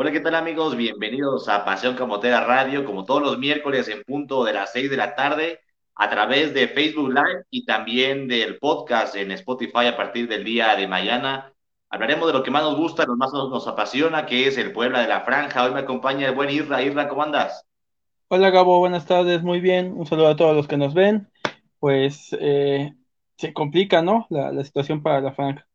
Hola, ¿qué tal amigos? Bienvenidos a Pasión Camotera Radio, como todos los miércoles en punto de las 6 de la tarde, a través de Facebook Live y también del podcast en Spotify a partir del día de mañana. Hablaremos de lo que más nos gusta, lo más nos, nos apasiona, que es el Puebla de la Franja. Hoy me acompaña el buen Isra. Isra, ¿cómo andas? Hola Gabo, buenas tardes, muy bien. Un saludo a todos los que nos ven. Pues eh, se complica, ¿no? La, la situación para la franja.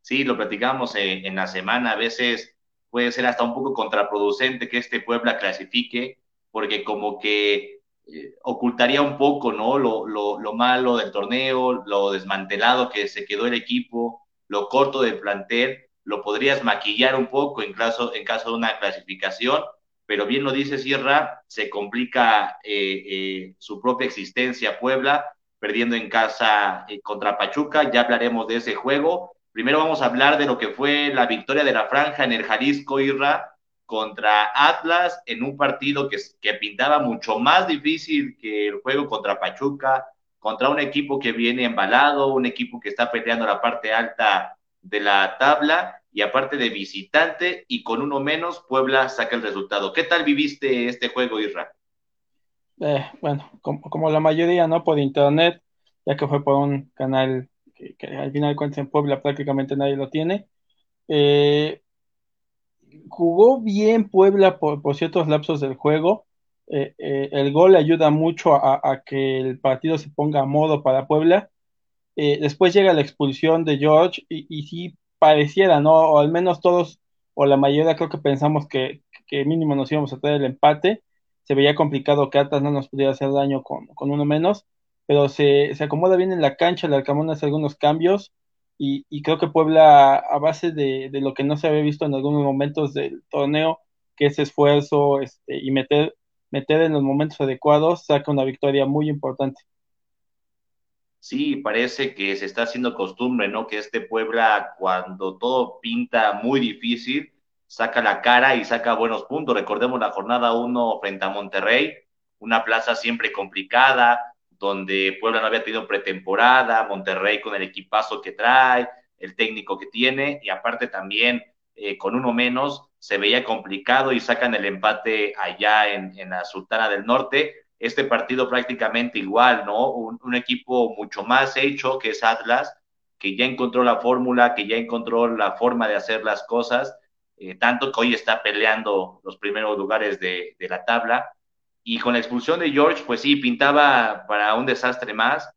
Sí, lo platicamos en, en la semana. A veces puede ser hasta un poco contraproducente que este Puebla clasifique, porque como que eh, ocultaría un poco, ¿no? Lo, lo, lo, malo del torneo, lo desmantelado que se quedó el equipo, lo corto del plantel, lo podrías maquillar un poco en caso, en caso de una clasificación, pero bien lo dice Sierra, se complica eh, eh, su propia existencia Puebla, perdiendo en casa contra Pachuca, ya hablaremos de ese juego, Primero vamos a hablar de lo que fue la victoria de la franja en el Jalisco Irra contra Atlas en un partido que, pintaba mucho más difícil que el juego contra Pachuca, contra un equipo que viene embalado, un equipo que está peleando la parte alta de la tabla y aparte de visitante y con uno menos, Puebla saca el resultado. ¿Qué tal viviste este juego, Irra? Eh, bueno, como, como, la mayoría, ¿no? Por internet, ya que fue por un canal que, al final de cuentas en Puebla prácticamente nadie lo tiene. Eh, jugó bien Puebla por, ciertos lapsos del juego. Eh, eh, el gol ayuda mucho a, que el partido se ponga a modo para Puebla. Después llega la expulsión de George y, y sí pareciera, ¿no? O al menos todos, o la mayoría creo que pensamos que, que mínimo nos íbamos a traer el empate. Se veía complicado que Atlas no nos pudiera hacer daño con, con uno menos pero se, se, acomoda bien en la cancha, el Arcamón hace algunos cambios y, y creo que Puebla, a base de, de, lo que no se había visto en algunos momentos del torneo, que es esfuerzo este, y meter, meter en los momentos adecuados, saca una victoria muy importante. Sí, parece que se está haciendo costumbre, ¿no? Que este Puebla, cuando todo pinta muy difícil, saca la cara y saca buenos puntos. Recordemos la jornada 1 frente a Monterrey, una plaza siempre complicada, donde Puebla no había tenido pretemporada, Monterrey con el equipazo que trae, el técnico que tiene, y aparte también eh, con uno menos se veía complicado y sacan el empate allá en, en la Sultana del Norte. Este partido prácticamente igual, ¿no? Un, equipo mucho más hecho que es Atlas, que ya encontró la fórmula, que ya encontró la forma de hacer las cosas, eh, tanto que hoy está peleando los primeros lugares de, de la tabla y con la expulsión de George, pues sí, pintaba para un desastre más.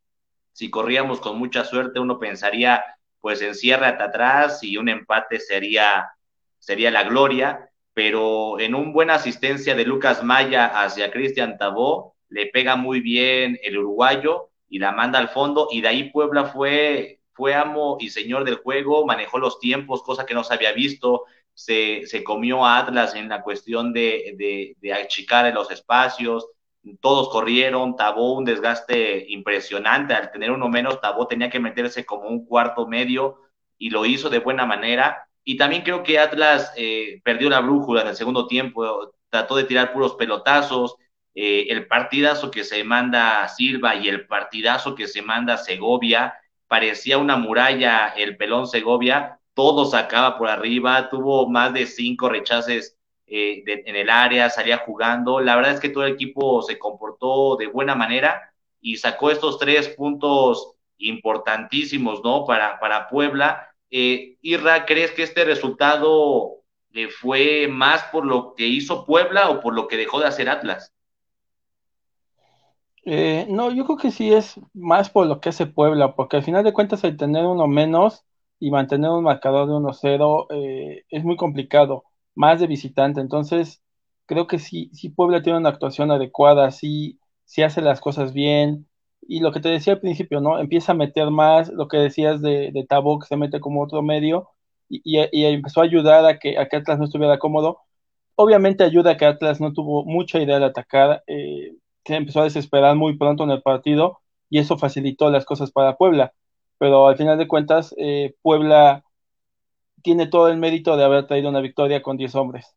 Si corríamos con mucha suerte, uno pensaría, pues encierra hasta atrás y un empate sería, sería la gloria, pero en una buena asistencia de Lucas Maya hacia Cristian Tabó, le pega muy bien el uruguayo y la manda al fondo, y de ahí Puebla fue, fue amo y señor del juego, manejó los tiempos, cosa que no se había visto, se, se comió a Atlas en la cuestión de, de, de achicar en los espacios, todos corrieron, Tabó un desgaste impresionante, al tener uno menos, Tabó tenía que meterse como un cuarto medio y lo hizo de buena manera. Y también creo que Atlas eh, perdió la brújula en el segundo tiempo, trató de tirar puros pelotazos, eh, el partidazo que se manda Silva y el partidazo que se manda Segovia, parecía una muralla el pelón Segovia, todo sacaba por arriba, tuvo más de cinco rechaces eh, en el área, salía jugando. La verdad es que todo el equipo se comportó de buena manera y sacó estos tres puntos importantísimos, ¿no? Para, para Puebla. Eh, Irra, ¿crees que este resultado eh, fue más por lo que hizo Puebla o por lo que dejó de hacer Atlas? Eh, no, yo creo que sí es más por lo que hace Puebla, porque al final de cuentas el tener uno menos y mantener un marcador de 1-0 eh, es muy complicado, más de visitante. Entonces, creo que sí, sí Puebla tiene una actuación adecuada, sí, sí hace las cosas bien. Y lo que te decía al principio, ¿no? Empieza a meter más, lo que decías de, de Tabo, que se mete como otro medio, y, y, y, empezó a ayudar a que, a Atlas no estuviera cómodo. Obviamente ayuda a que Atlas no tuvo mucha idea de atacar, eh, se empezó a desesperar muy pronto en el partido, y eso facilitó las cosas para Puebla pero al final de cuentas eh, Puebla tiene todo el mérito de haber traído una victoria con 10 hombres.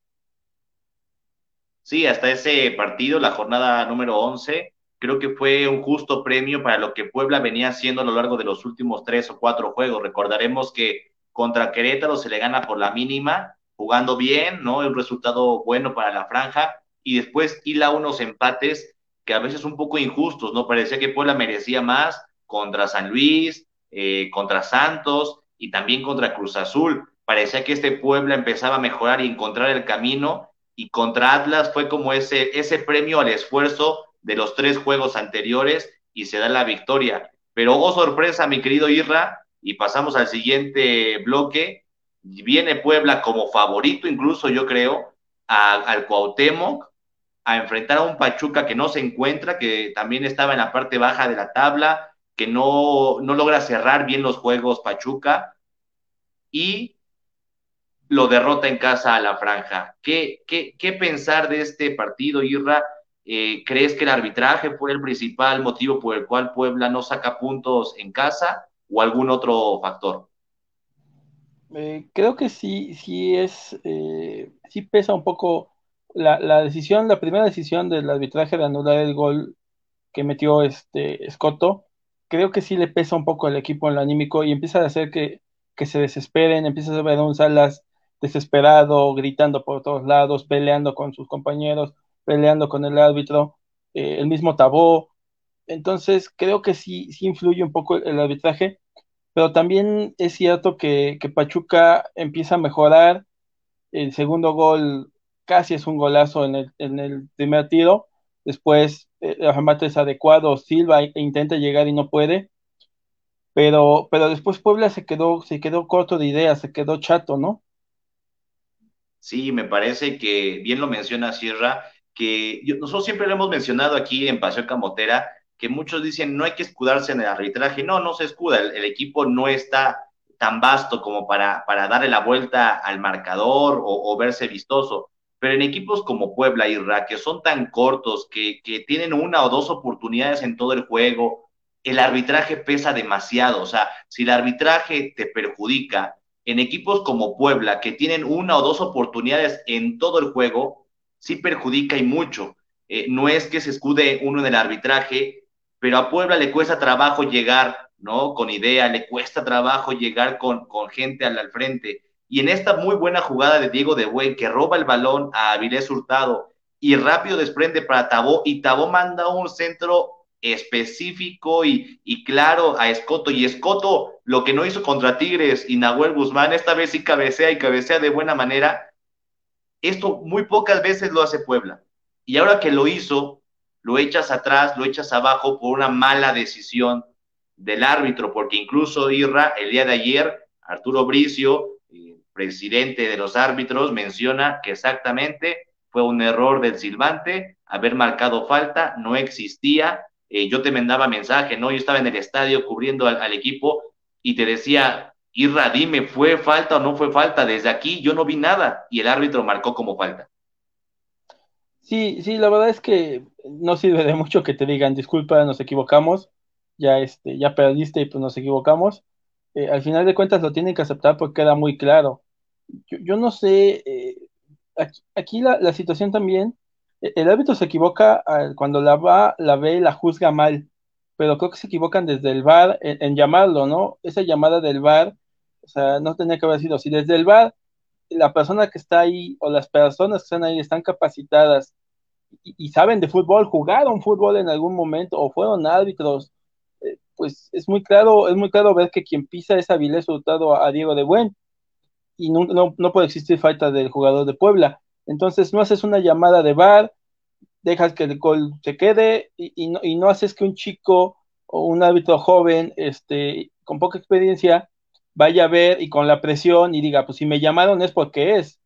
Sí, hasta ese partido, la jornada número 11, creo que fue un justo premio para lo que Puebla venía haciendo a lo largo de los últimos tres o cuatro juegos. Recordaremos que contra Querétaro se le gana por la mínima jugando bien, ¿no? Un resultado bueno para la franja y después hila unos empates que a veces un poco injustos, ¿no? Parecía que Puebla merecía más contra San Luis, eh, contra Santos y también contra Cruz Azul. Parecía que este Puebla empezaba a mejorar y encontrar el camino y contra Atlas fue como ese, ese premio al esfuerzo de los tres juegos anteriores y se da la victoria. Pero, oh sorpresa, mi querido Irra, y pasamos al siguiente bloque. Viene Puebla como favorito, incluso yo creo, al Cuauhtémoc, a enfrentar a un Pachuca que no se encuentra, que también estaba en la parte baja de la tabla, que no, no logra cerrar bien los juegos Pachuca, y lo derrota en casa a la franja. ¿Qué, qué, qué pensar de este partido, Irra? Eh, ¿Crees que el arbitraje fue el principal motivo por el cual Puebla no saca puntos en casa o algún otro factor? Eh, creo que sí, sí es, eh, sí pesa un poco la, la, decisión, la primera decisión del arbitraje de anular el gol que metió este Escoto, creo que sí le pesa un poco al equipo en lo anímico y empieza a hacer que, que se desesperen, empieza a ver a un Salas desesperado, gritando por todos lados, peleando con sus compañeros, peleando con el árbitro, eh, el mismo Tabó. Entonces, creo que sí, sí influye un poco el, arbitraje, pero también es cierto que, que, Pachuca empieza a mejorar. El segundo gol casi es un golazo en el, en el primer tiro. Después, el remate es adecuado. Silva intenta llegar y no puede. Pero, pero después Puebla se quedó, se quedó corto de ideas, se quedó chato, ¿no? Sí, me parece que bien lo menciona Sierra, que nosotros siempre lo hemos mencionado aquí en Paseo Camotera, que muchos dicen no hay que escudarse en el arbitraje. No, no se escuda, el, equipo no está tan vasto como para, para darle la vuelta al marcador o, verse vistoso. Pero en equipos como Puebla y Ra, que son tan cortos, que, tienen una o dos oportunidades en todo el juego, el arbitraje pesa demasiado. O sea, si el arbitraje te perjudica en equipos como Puebla, que tienen una o dos oportunidades en todo el juego, sí perjudica y mucho. Eh, no es que se escude uno en el arbitraje, pero a Puebla le cuesta trabajo llegar, ¿no? Con idea, le cuesta trabajo llegar con, gente al, frente. Y en esta muy buena jugada de Diego de Buen, que roba el balón a Avilés Hurtado y rápido desprende para Tabó, y Tabó manda un centro específico y, y, claro a Escoto. Y Escoto, lo que no hizo contra Tigres y Nahuel Guzmán, esta vez sí cabecea y cabecea de buena manera esto muy pocas veces lo hace Puebla. Y ahora que lo hizo, lo echas atrás, lo echas abajo por una mala decisión del árbitro, porque incluso Irra, el día de ayer, Arturo Bricio, presidente de los árbitros, menciona que exactamente fue un error del silbante, haber marcado falta, no existía. Eh, yo te mandaba mensaje, ¿no? Yo estaba en el estadio cubriendo al, equipo y te decía, Irra, dime, ¿fue falta o no fue falta? Desde aquí yo no vi nada y el árbitro marcó como falta. Sí, sí, la verdad es que no sirve de mucho que te digan, disculpa, nos equivocamos, ya, este, ya perdiste y pues nos equivocamos. Eh, al final de cuentas lo tienen que aceptar porque queda muy claro. Yo, yo no sé, eh, aquí, la, la, situación también, e, el árbitro se equivoca cuando la va, la ve, la juzga mal, pero creo que se equivocan desde el VAR en, llamarlo, ¿no? Esa llamada del VAR o sea, no tenía que haber sido así. Desde el bar, la persona que está ahí o las personas que están ahí están capacitadas y, saben de fútbol, jugaron fútbol en algún momento o fueron árbitros, eh, pues es muy claro, es muy claro ver que quien pisa es Avilés Hurtado a, a Diego de Buen y no, no, puede existir falta del jugador de Puebla. Entonces no haces una llamada de bar, dejas que el gol se quede y, no, y no haces que un chico o un árbitro joven este, con poca experiencia vaya a ver y con la presión y diga, pues si me llamaron es porque es,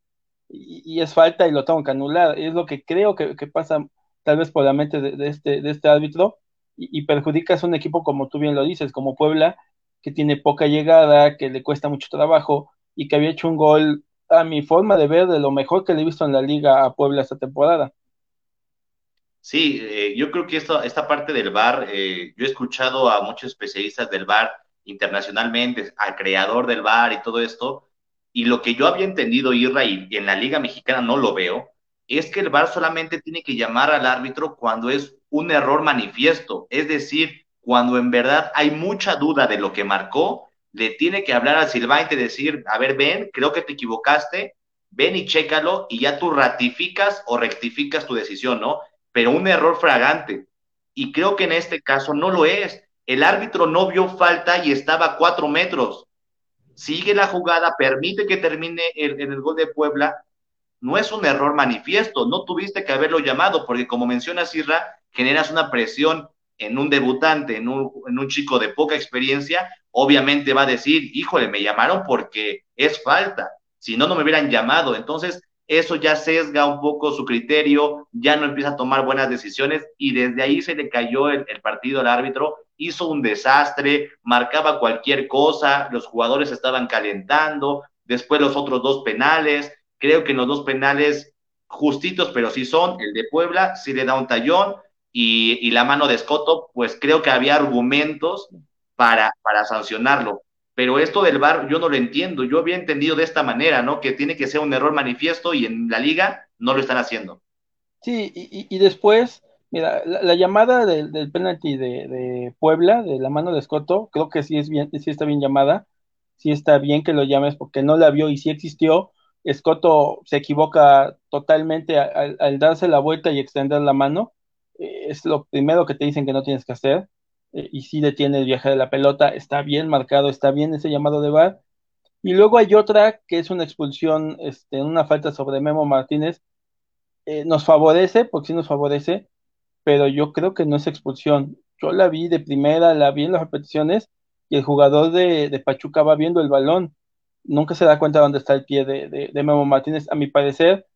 y, es falta y lo tengo que anular. Es lo que creo que, pasa tal vez por la mente de, este, de este árbitro y, y perjudicas a un equipo como tú bien lo dices, como Puebla, que tiene poca llegada, que le cuesta mucho trabajo y que había hecho un gol a mi forma de ver de lo mejor que le he visto en la liga a Puebla esta temporada. Sí, eh, yo creo que esto, esta parte del VAR, eh, yo he escuchado a muchos especialistas del VAR internacionalmente, al creador del bar y todo esto. Y lo que yo había entendido, Irra, y en la Liga Mexicana no lo veo, es que el VAR solamente tiene que llamar al árbitro cuando es un error manifiesto, es decir, cuando en verdad hay mucha duda de lo que marcó, le tiene que hablar al silbante y decir, a ver, ven, creo que te equivocaste, ven y chécalo y ya tú ratificas o rectificas tu decisión, ¿no? Pero un error fragante. Y creo que en este caso no lo es. El árbitro no vio falta y estaba a cuatro metros. Sigue la jugada, permite que termine en el, el gol de Puebla. No es un error manifiesto, no tuviste que haberlo llamado, porque como menciona Sirra, generas una presión en un debutante, en un, en un chico de poca experiencia, obviamente va a decir, híjole, me llamaron porque es falta, si no, no me hubieran llamado. Entonces, eso ya sesga un poco su criterio, ya no empieza a tomar buenas decisiones y desde ahí se le cayó el, el, partido al árbitro, hizo un desastre, marcaba cualquier cosa, los jugadores estaban calentando, después los otros dos penales, creo que en los dos penales justitos, pero sí son, el de Puebla sí le da un tallón, y, y, la mano de Escoto, pues creo que había argumentos para, para sancionarlo. Pero esto del VAR yo no lo entiendo. Yo había entendido de esta manera, ¿no? Que tiene que ser un error manifiesto y en la liga no lo están haciendo. Sí, y, y después, mira, la, la llamada del, del penalti de, de, Puebla, de la mano de Escoto, creo que sí es bien, sí está bien llamada, sí está bien que lo llames porque no la vio y sí existió. Escoto se equivoca totalmente al, al darse la vuelta y extender la mano es lo primero que te dicen que no tienes que hacer, eh, y si detiene el viaje de la pelota, está bien marcado, está bien ese llamado de VAR. Y luego hay otra que es una expulsión, este, una falta sobre Memo Martínez, eh, nos favorece, porque sí nos favorece, pero yo creo que no es expulsión. Yo la vi de primera, la vi en las repeticiones, y el jugador de, de Pachuca va viendo el balón, nunca se da cuenta dónde está el pie de, de Memo Martínez. A mi parecer,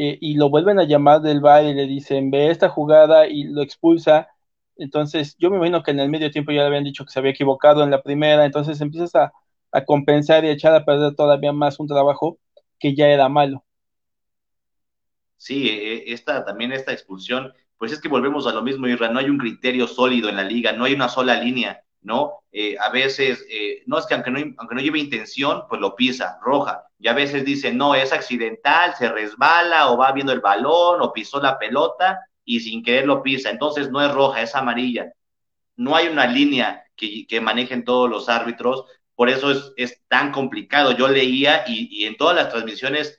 eh, y lo vuelven a llamar del bar y le dicen, ve esta jugada y lo expulsa. Entonces, yo me imagino que en el medio tiempo ya le habían dicho que se había equivocado en la primera, entonces empiezas a, a compensar y a echar a perder todavía más un trabajo que ya era malo. Sí, esta también esta expulsión, pues es que volvemos a lo mismo, Irra, no hay un criterio sólido en la liga, no hay una sola línea, ¿no? Eh, a veces, eh, no es que aunque no, aunque no lleve intención, pues lo pisa, roja, y a veces dicen, no, es accidental, se resbala o va viendo el balón o pisó la pelota y sin querer lo pisa, entonces no es roja, es amarilla. No hay una línea que, que manejen todos los árbitros, por eso es, es tan complicado. Yo leía y, y en todas las transmisiones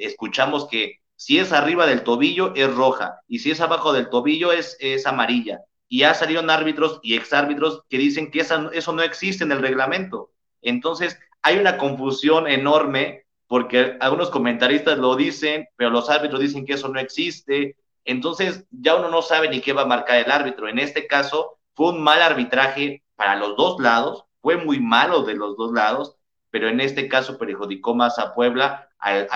escuchamos que si es arriba del tobillo es roja y si es abajo del tobillo es, es amarilla y ya salieron árbitros y exárbitros que dicen que esa, eso no existe en el reglamento. Entonces, hay una confusión enorme porque algunos comentaristas lo dicen, pero los árbitros dicen que eso no existe. Entonces, ya uno no sabe ni qué va a marcar el árbitro. En este caso, fue un mal arbitraje para los dos lados, fue muy malo de los dos lados, pero en este caso perjudicó más a Puebla al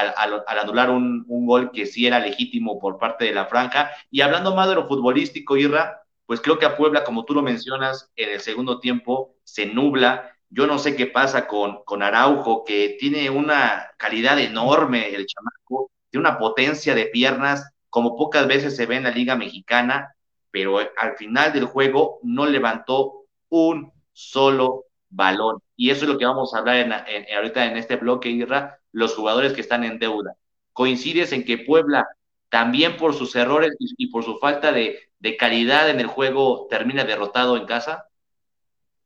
anular un, un, gol que sí era legítimo por parte de la franja. Y hablando más de lo futbolístico, Irra, pues creo que a Puebla, como tú lo mencionas, en el segundo tiempo se nubla. Yo no sé qué pasa con, con Araujo, que tiene una calidad enorme el chamaco, tiene una potencia de piernas como pocas veces se ve en la Liga Mexicana, pero al final del juego no levantó un solo balón. Y eso es lo que vamos a hablar en, en, ahorita en este bloque, Irra, los jugadores que están en deuda. ¿Coincides en que Puebla, también por sus errores y, por su falta de, de calidad en el juego termina derrotado en casa?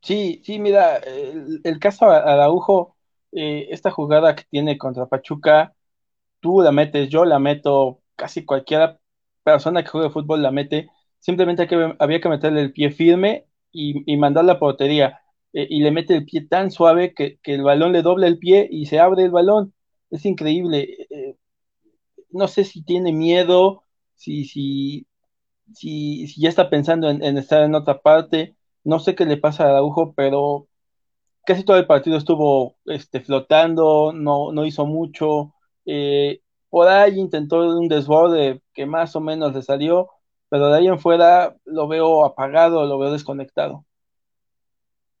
Sí, sí, mira, el, caso Araujo, eh, esta jugada que tiene contra Pachuca, tú la metes, yo la meto, casi cualquier persona que juegue fútbol la mete, simplemente que, había que meterle el pie firme y, mandar la portería, eh, y le mete el pie tan suave que, que, el balón le dobla el pie y se abre el balón, es increíble, no sé si tiene miedo, si, si, si, ya está pensando en, en, estar en otra parte. No sé qué le pasa a Araujo, pero casi todo el partido estuvo este, flotando, no, no hizo mucho. Eh, por ahí intentó un desborde que más o menos le salió, pero de ahí en fuera lo veo apagado, lo veo desconectado.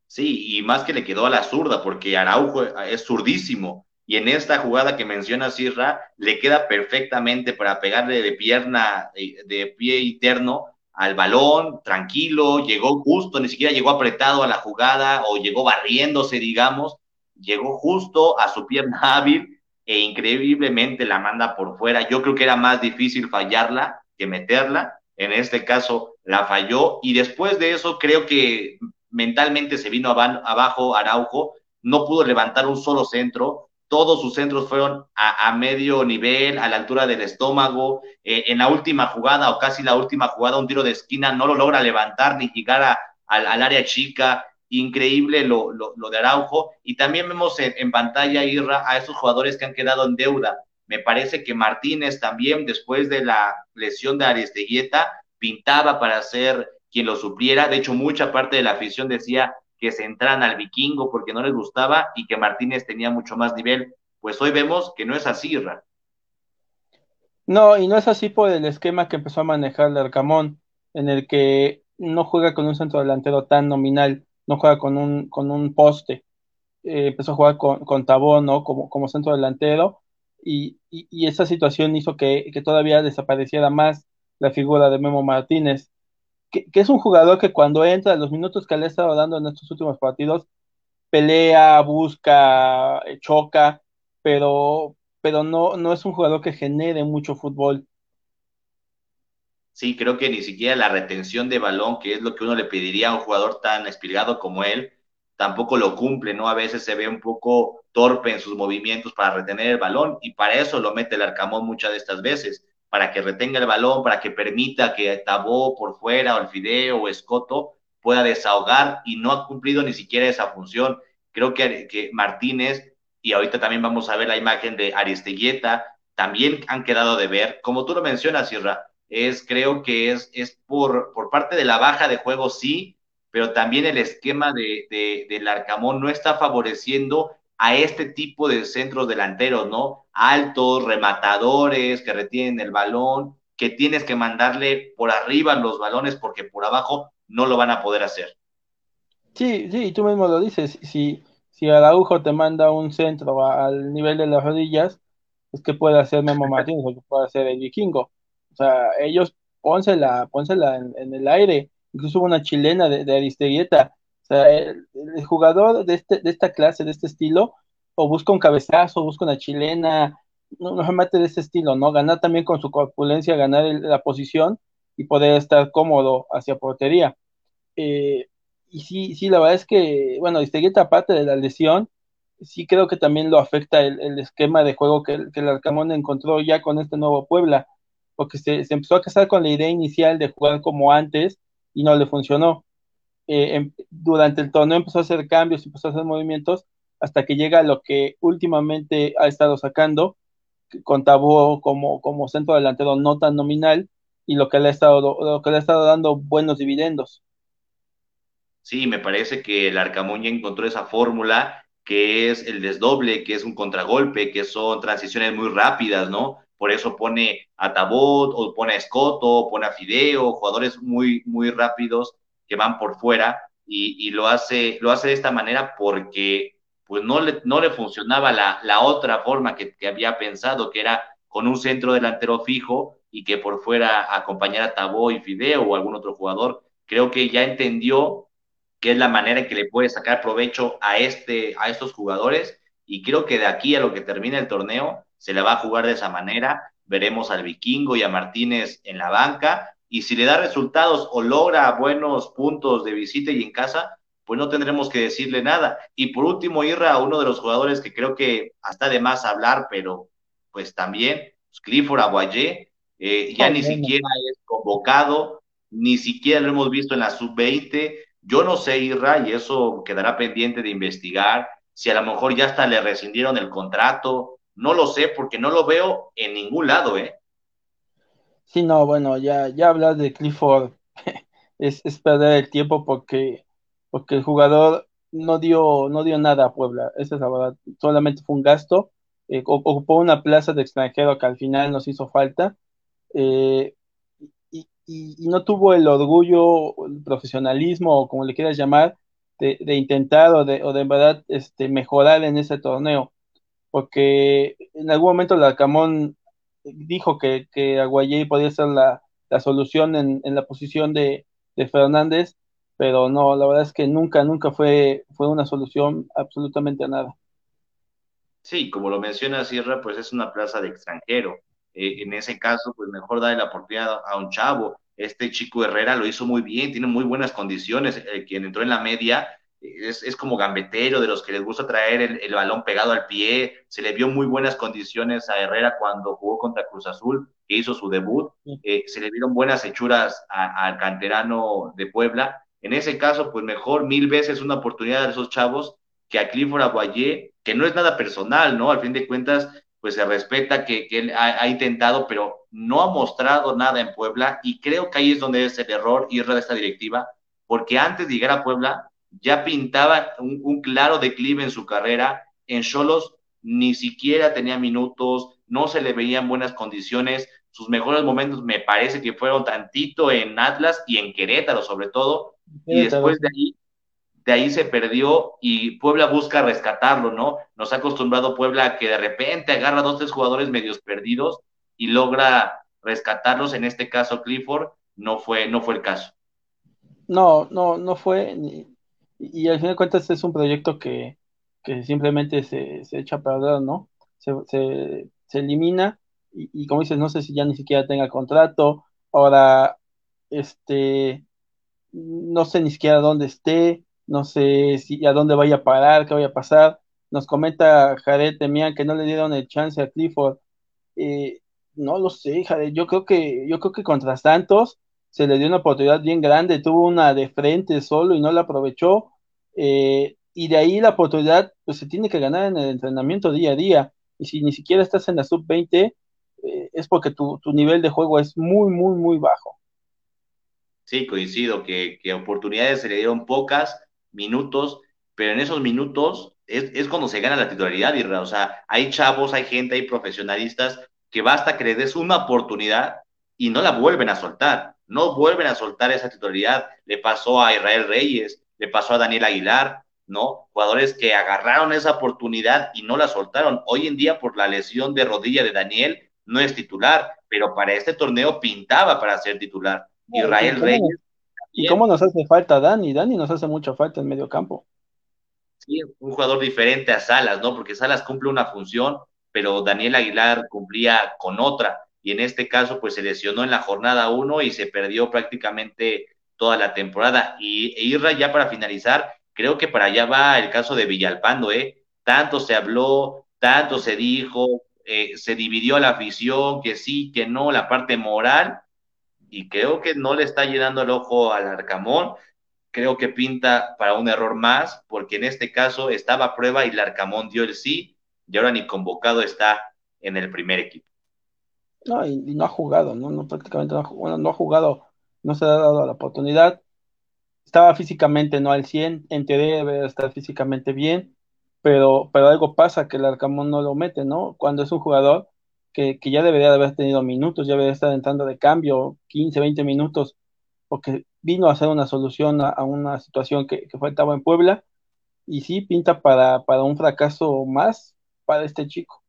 Sí, y más que le quedó a la zurda, porque Araujo es zurdísimo y en esta jugada que menciona Sirra, le queda perfectamente para pegarle de pierna, de, de, pie interno al balón, tranquilo, llegó justo, ni siquiera llegó apretado a la jugada o llegó barriéndose, digamos, llegó justo a su pierna hábil e increíblemente la manda por fuera. Yo creo que era más difícil fallarla que meterla, en este caso la falló. Y después de eso creo que mentalmente se vino abajo Araujo, no pudo levantar un solo centro, todos sus centros fueron a, medio nivel, a la altura del estómago. Eh, en la última jugada o casi la última jugada, un tiro de esquina no lo logra levantar ni llegar al área chica. Increíble lo, de Araujo. Y también vemos en, pantalla, Irra, a esos jugadores que han quedado en deuda. Me parece que Martínez también, después de la lesión de Aristeguieta, pintaba para ser quien lo supliera. De hecho, mucha parte de la afición decía que se entraran al vikingo porque no les gustaba y que Martínez tenía mucho más nivel. Pues hoy vemos que no es así, Ra. No, y no es así por el esquema que empezó a manejar el Arcamón, en el que no juega con un centro delantero tan nominal, no juega con un, con un poste. Eh, empezó a jugar con, con Tabón, ¿no? Como, como centro delantero, y, y, esa situación hizo que, que, todavía desapareciera más la figura de Memo Martínez que, es un jugador que cuando entra, los minutos que le ha estado dando en estos últimos partidos, pelea, busca, eh, choca, pero, pero no, no es un jugador que genere mucho fútbol. Sí, creo que ni siquiera la retención de balón, que es lo que uno le pediría a un jugador tan espigado como él, tampoco lo cumple, ¿no? A veces se ve un poco torpe en sus movimientos para retener el balón y para eso lo mete el Arcamón muchas de estas veces para que retenga el balón, para que permita que Tabó por fuera o el Fideo o Escoto pueda desahogar y no ha cumplido ni siquiera esa función. Creo que, Martínez, y ahorita también vamos a ver la imagen de Aristeguieta, también han quedado de ver. Como tú lo mencionas, Sierra, es, creo que es, es por, por parte de la baja de juego, sí, pero también el esquema de, de, del Arcamón no está favoreciendo a este tipo de centros delanteros, ¿no? Altos, rematadores, que retienen el balón, que tienes que mandarle por arriba los balones porque por abajo no lo van a poder hacer. Sí, sí, tú mismo lo dices. Si, si Araujo te manda un centro al nivel de las rodillas, es que puede hacer Memo Martínez o que puede hacer el vikingo. O sea, ellos pónsela, pónsela en, el aire. Incluso una chilena de, de Aristeguieta el, jugador de, este, de esta clase, de este estilo, o busca un cabezazo, busca una chilena, no, no mate de este estilo, ¿no? Ganar también con su corpulencia, ganar la posición y poder estar cómodo hacia portería. Eh, y sí, sí, la verdad es que, bueno, Istegueta, aparte de la lesión, sí creo que también lo afecta el, esquema de juego que, que, el Arcamón encontró ya con este nuevo Puebla, porque se, se empezó a casar con la idea inicial de jugar como antes y no le funcionó. Eh, em, durante el torneo empezó a hacer cambios, empezó a hacer movimientos, hasta que llega lo que últimamente ha estado sacando, con Tabó como, como centro delantero no tan nominal, y lo que le ha estado, lo que le ha estado dando buenos dividendos. Sí, me parece que el Arcamón ya encontró esa fórmula que es el desdoble, que es un contragolpe, que son transiciones muy rápidas, ¿no? Por eso pone a Tabot, o pone a Escoto, pone a Fideo, jugadores muy, muy rápidos que van por fuera y, lo, hace, lo hace de esta manera porque pues no le, no le funcionaba la, la otra forma que, había pensado, que era con un centro delantero fijo y que por fuera acompañara a Tabó y Fideo o algún otro jugador. Creo que ya entendió que es la manera en que le puede sacar provecho a, este, a estos jugadores y creo que de aquí a lo que termine el torneo se le va a jugar de esa manera. Veremos al Vikingo y a Martínez en la banca y si le da resultados o logra buenos puntos de visita y en casa, pues no tendremos que decirle nada. Y por último, Irra, uno de los jugadores que creo que hasta de más hablar, pero pues también, pues, Clifford Aguayé, eh, ya ni siquiera es convocado, ni siquiera lo hemos visto en la sub-20. Yo no sé, Irra, y eso quedará pendiente de investigar, si a lo mejor ya hasta le rescindieron el contrato, no lo sé, porque no lo veo en ningún lado, ¿eh? Sí, no, bueno, ya, ya hablar de Clifford es, perder el tiempo porque, porque el jugador no dio, no dio nada a Puebla, esa es la verdad, solamente fue un gasto, eh, ocupó una plaza de extranjero que al final nos hizo falta, eh, y, y, no tuvo el orgullo, el profesionalismo, o como le quieras llamar, de, de intentar o de, o de verdad este, mejorar en ese torneo, porque en algún momento el Arcamón dijo que, que Aguayé podía ser la, solución en, la posición de, Fernández, pero no, la verdad es que nunca, nunca fue, fue una solución absolutamente a nada. Sí, como lo menciona Sierra, pues es una plaza de extranjero. Eh, en ese caso, pues mejor darle la oportunidad a un chavo. Este chico Herrera lo hizo muy bien, tiene muy buenas condiciones. Eh, quien entró en la media es, es, como gambetero, de los que les gusta traer el, el, balón pegado al pie. Se le vio muy buenas condiciones a Herrera cuando jugó contra Cruz Azul, que hizo su debut. Eh, se le vieron buenas hechuras al canterano de Puebla. En ese caso, pues mejor mil veces una oportunidad de esos chavos que a Clifford Aguayé, que no es nada personal, ¿no? Al fin de cuentas, pues se respeta que, que él ha, ha, intentado, pero no ha mostrado nada en Puebla y creo que ahí es donde es el error y error de esta directiva, porque antes de llegar a Puebla ya pintaba un, un claro declive en su carrera. En Cholos ni siquiera tenía minutos, no se le veían buenas condiciones. Sus mejores momentos me parece que fueron tantito en Atlas y en Querétaro, sobre todo. Y después de ahí, de ahí se perdió y Puebla busca rescatarlo, ¿no? Nos ha acostumbrado Puebla a que de repente agarra dos, tres jugadores medios perdidos y logra rescatarlos. En este caso, Clifford no fue, no fue el caso. No, no, no fue. Y, al final de cuentas es un proyecto que, que simplemente se, se, echa a perder, ¿no? Se, se, elimina y, y, como dices, no sé si ya ni siquiera tenga contrato, ahora, este, no sé ni siquiera dónde esté, no sé si a dónde vaya a parar, qué vaya a pasar. Nos comenta Jared Temian que no le dieron el chance a Clifford. Eh, no lo sé, Jared, yo creo que, yo creo que contra Santos se le dio una oportunidad bien grande, tuvo una de frente solo y no la aprovechó. Eh, y de ahí la oportunidad, pues se tiene que ganar en el entrenamiento día a día. Y si ni siquiera estás en la sub-20, eh, es porque tu, tu, nivel de juego es muy, muy, muy bajo. Sí, coincido, que, que oportunidades se le dieron pocas, minutos, pero en esos minutos es, es cuando se gana la titularidad, y O sea, hay chavos, hay gente, hay profesionalistas que basta que les des una oportunidad y no la vuelven a soltar no vuelven a soltar esa titularidad. Le pasó a Israel Reyes, le pasó a Daniel Aguilar, ¿no? Jugadores que agarraron esa oportunidad y no la soltaron. Hoy en día, por la lesión de rodilla de Daniel, no es titular, pero para este torneo pintaba para ser titular. Israel ¿Y Reyes. ¿Y cómo nos hace falta Dani? Dani nos hace mucha falta en medio campo. Sí, un jugador diferente a Salas, ¿no? Porque Salas cumple una función, pero Daniel Aguilar cumplía con otra y en este caso pues se lesionó en la jornada 1 y se perdió prácticamente toda la temporada. Y e Irra ya para finalizar, creo que para allá va el caso de Villalpando, ¿eh? Tanto se habló, tanto se dijo, eh, se dividió la afición, que sí, que no, la parte moral, y creo que no le está llenando el ojo al Arcamón. Creo que pinta para un error más, porque en este caso estaba a prueba y el Arcamón dio el sí, y ahora ni convocado está en el primer equipo. No, y, no ha jugado, ¿no? no prácticamente no ha, bueno, no ha jugado, no se ha dado la oportunidad. Estaba físicamente no al 100, en teoría debe estar físicamente bien, pero, pero algo pasa que el Arcamón no lo mete, ¿no? Cuando es un jugador que, que ya debería de haber tenido minutos, ya debería estar entrando de cambio, 15, 20 minutos, porque vino a hacer una solución a, a una situación que, que, faltaba en Puebla, y sí pinta para, para un fracaso más para este chico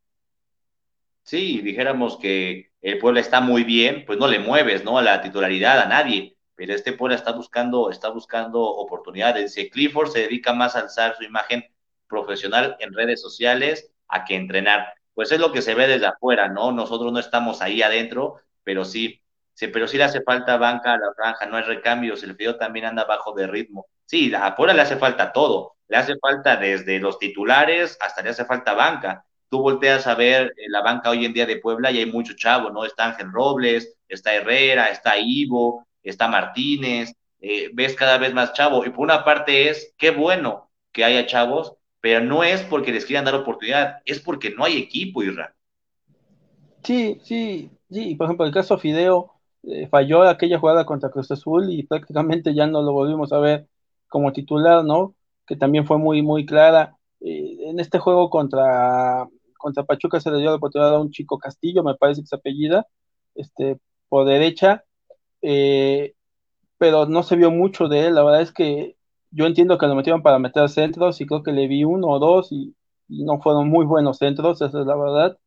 sí, dijéramos que el Puebla está muy bien, pues no le mueves, ¿no? A la titularidad a nadie, pero este Puebla está buscando, está buscando oportunidades. Clifford se dedica más a alzar su imagen profesional en redes sociales a que entrenar, pues es lo que se ve desde afuera, ¿no? Nosotros no estamos ahí adentro, pero sí, sí pero sí le hace falta banca a la franja, no hay recambios, el frío también anda bajo de ritmo. Sí, a Puebla le hace falta todo, le hace falta desde los titulares hasta le hace falta banca tú volteas a ver la banca hoy en día de Puebla y hay mucho chavo, ¿no? Está Ángel Robles, está Herrera, está Ivo, está Martínez, eh, ves cada vez más chavo. Y por una parte es, qué bueno que haya chavos, pero no es porque les quieran dar oportunidad, es porque no hay equipo, Irra. Sí, sí, sí. Por ejemplo, el caso Fideo eh, falló aquella jugada contra Cruz Azul y prácticamente ya no lo volvimos a ver como titular, ¿no? Que también fue muy, muy clara. Eh, en este juego contra contra Pachuca se le dio la oportunidad a un chico Castillo, me parece que se apellida, este, por derecha, eh, pero no se vio mucho de él, la verdad es que yo entiendo que lo metieron para meter centros y creo que le vi uno o dos y, no fueron muy buenos centros, esa es la verdad,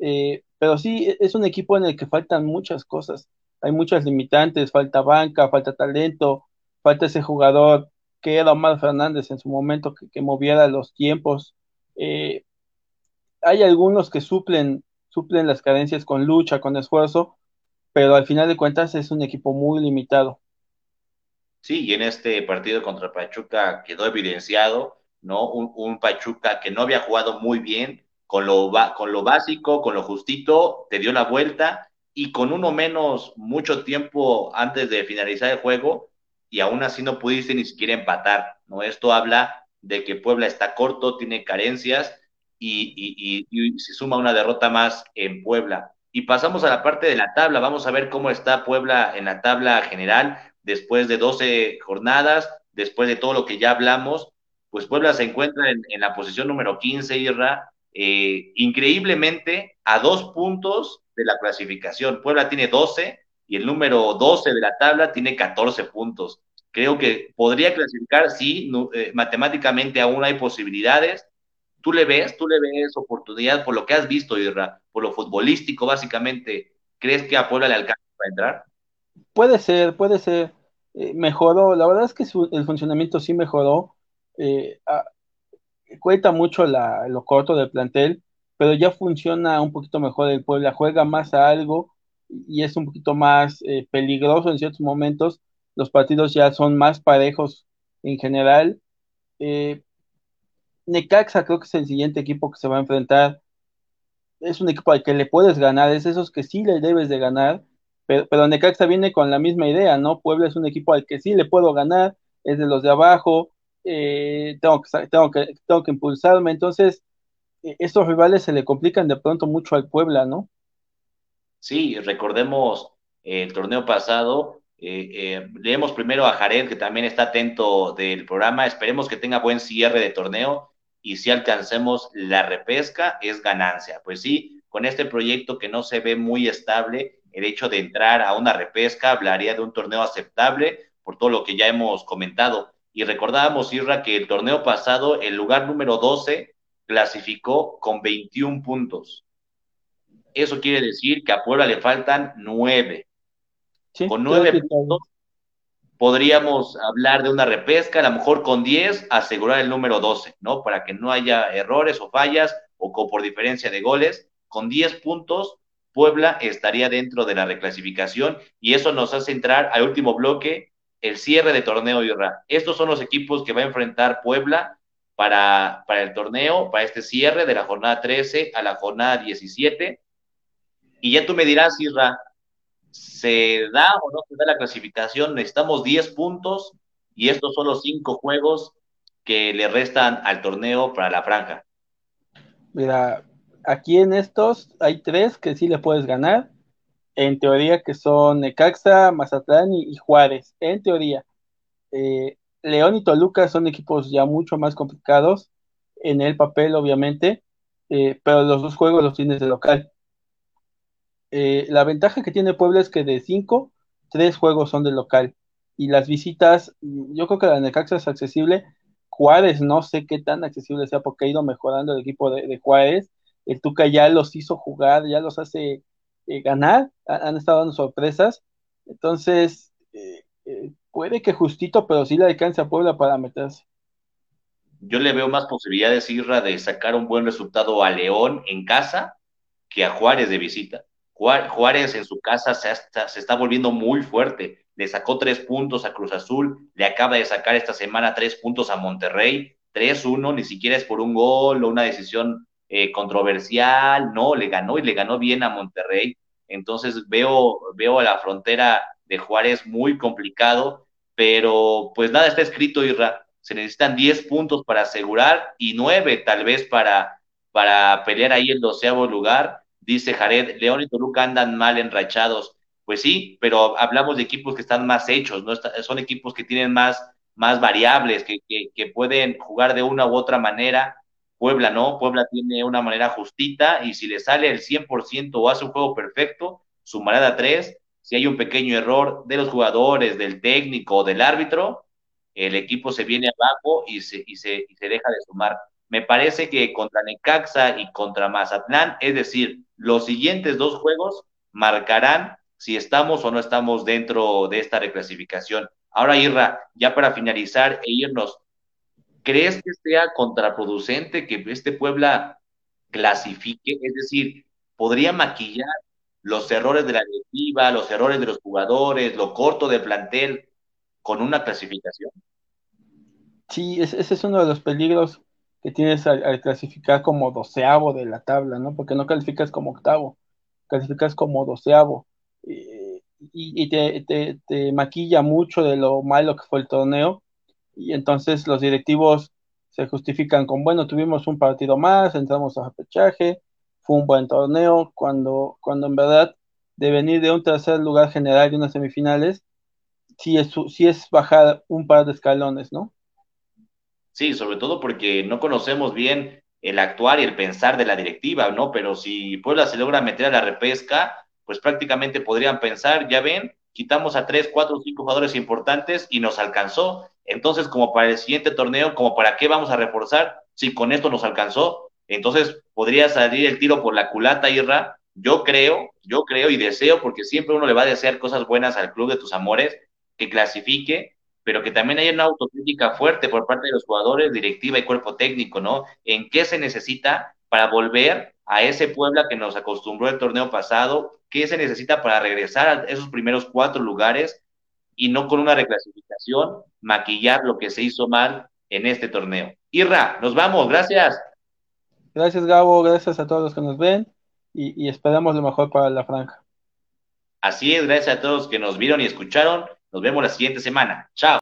eh, pero sí, e, es un equipo en el que faltan muchas cosas, hay muchas limitantes, falta banca, falta talento, falta ese jugador que era Omar Fernández en su momento, que, que moviera los tiempos, eh, hay algunos que suplen, suplen las carencias con lucha, con esfuerzo, pero al final de cuentas es un equipo muy limitado. Sí, y en este partido contra Pachuca quedó evidenciado, ¿no? Un, Pachuca que no había jugado muy bien, con lo, con lo básico, con lo justito, te dio la vuelta y con uno menos mucho tiempo antes de finalizar el juego y aún así no pudiste ni siquiera empatar, ¿no? Esto habla de que Puebla está corto, tiene carencias y, se suma una derrota más en Puebla. Y pasamos a la parte de la tabla, vamos a ver cómo está Puebla en la tabla general después de 12 jornadas, después de todo lo que ya hablamos, pues Puebla se encuentra en, en la posición número 15, Irra, eh, increíblemente a dos puntos de la clasificación. Puebla tiene 12 y el número 12 de la tabla tiene 14 puntos. Creo que podría clasificar, sí, no, eh, matemáticamente aún hay posibilidades. ¿Tú le ves, tú le ves oportunidad por lo que has visto, Irra, por lo futbolístico básicamente? ¿Crees que a Puebla le alcanza para entrar? Puede ser, puede ser. Eh, mejoró, la verdad es que su, el funcionamiento sí mejoró. Eh, cuenta mucho lo corto del plantel, pero ya funciona un poquito mejor el Puebla, juega más a algo y es un poquito más eh, peligroso en ciertos momentos. Los partidos ya son más parejos en general. Necaxa creo que es el siguiente equipo que se va a enfrentar. Es un equipo al que le puedes ganar, es esos que sí le debes de ganar pero, pero Necaxa viene con la misma idea, ¿no? Puebla es un equipo al que sí le puedo ganar, es de los de abajo, eh, tengo, que, tengo, que, tengo que impulsarme, entonces eh, estos rivales se le complican de pronto mucho al Puebla, ¿no? Sí, recordemos eh, el torneo pasado, leemos primero a Jared, que también está atento del programa, esperemos que tenga buen cierre de torneo y si alcancemos la repesca es ganancia. Pues sí, con este proyecto que no se ve muy estable, el hecho de entrar a una repesca hablaría de un torneo aceptable por todo lo que ya hemos comentado. Y recordábamos, Irra, que el torneo pasado, el lugar número 12 clasificó con 21 puntos. Eso quiere decir que a Puebla le faltan 9. Sí, con 9 puntos podríamos hablar de una repesca, a lo mejor con 10 asegurar el número 12, ¿no? Para que no haya errores o fallas o por diferencia de goles. Con 10 puntos Puebla estaría dentro de la reclasificación y eso nos hace entrar al último bloque, el cierre de torneo Irra. Estos son los equipos que va a enfrentar Puebla para, para el torneo, para este cierre de la jornada 13 a la jornada 17. Y ya tú me dirás, Irra, ¿se da o no se da la clasificación? Necesitamos 10 puntos y estos son los 5 juegos que le restan al torneo para la franja. Mira, aquí en estos hay tres que sí le puedes ganar. En teoría que son Necaxa, Mazatlán y, Juárez. En teoría. Eh, León y Toluca son equipos ya mucho más complicados en el papel, obviamente, eh, pero los dos juegos los tienes de local. Eh, la ventaja que tiene Puebla es que de cinco, tres juegos son de local. Y las visitas, yo creo que la Necaxa es accesible. Juárez, no sé qué tan accesible sea porque ha ido mejorando el equipo de, de Juárez el Tuca ya los hizo jugar, ya los hace eh, ganar, han estado dando sorpresas, entonces eh, eh, puede que justito, pero sí le alcance a Puebla para meterse. Yo le veo más posibilidades, Irra, de sacar un buen resultado a León en casa que a Juárez de visita. Juárez en su casa se, está, volviendo muy fuerte. Le sacó tres puntos a Cruz Azul, le acaba de sacar esta semana tres puntos a Monterrey, 3-1, ni siquiera es por un gol o una decisión eh, controversial, no, le ganó y le ganó bien a Monterrey. Entonces veo, veo a la frontera de Juárez muy complicado, pero pues nada está escrito, Irra. Se necesitan 10 puntos para asegurar y 9 tal vez para, para pelear ahí el doceavo lugar. Dice Jared, León y Toluca andan mal enrachados. Pues sí, pero hablamos de equipos que están más hechos, ¿no? Son equipos que tienen más, más variables, que, que, que pueden jugar de una u otra manera Puebla no, Puebla tiene una manera justita y si le sale el 100% o hace un juego perfecto, sumará a tres. Si hay un pequeño error de los jugadores, del técnico o del árbitro, el equipo se viene abajo y se, y se, y se deja de sumar. Me parece que contra Necaxa y contra Mazatlán, es decir, los siguientes dos juegos marcarán si estamos o no estamos dentro de esta reclasificación. Ahora, Irra, ya para finalizar e irnos, ¿crees que sea contraproducente que este Puebla clasifique? Es decir, podría maquillar los errores de la directiva, los errores de los jugadores, lo corto de plantel, con una clasificación. Sí, ese es uno de los peligros que tienes al, clasificar como doceavo de la tabla, ¿no? Porque no calificas como octavo, calificas como doceavo. y, te, te, maquilla mucho de lo malo que fue el torneo. Y entonces los directivos se justifican con, bueno, tuvimos un partido más, entramos a pechaje, fue un buen torneo, cuando, cuando en verdad de venir de un tercer lugar general y unas semifinales, sí es, sí es bajar un par de escalones, ¿no? Sí, sobre todo porque no conocemos bien el actuar y el pensar de la directiva, ¿no? Pero si Puebla se logra meter a la repesca, pues prácticamente podrían pensar, ya ven, quitamos a tres, cuatro, cinco jugadores importantes y nos alcanzó. Entonces, como para el siguiente torneo, como para qué vamos a reforzar si con esto nos alcanzó. Entonces, podría salir el tiro por la culata, Irra. Yo creo, yo creo y deseo, porque siempre uno le va a desear cosas buenas al club de tus amores, que clasifique, pero que también haya una autocrítica fuerte por parte de los jugadores, directiva y cuerpo técnico, ¿no? En qué se necesita para volver a ese Puebla que nos acostumbró el torneo pasado, qué se necesita para regresar a esos primeros cuatro lugares y no con una reclasificación maquillar lo que se hizo mal en este torneo. Irra, nos vamos, gracias. Gracias Gabo, gracias a todos los que nos ven y, y esperamos lo mejor para la franja. Así es, gracias a todos que nos vieron y escucharon. Nos vemos la siguiente semana. Chao.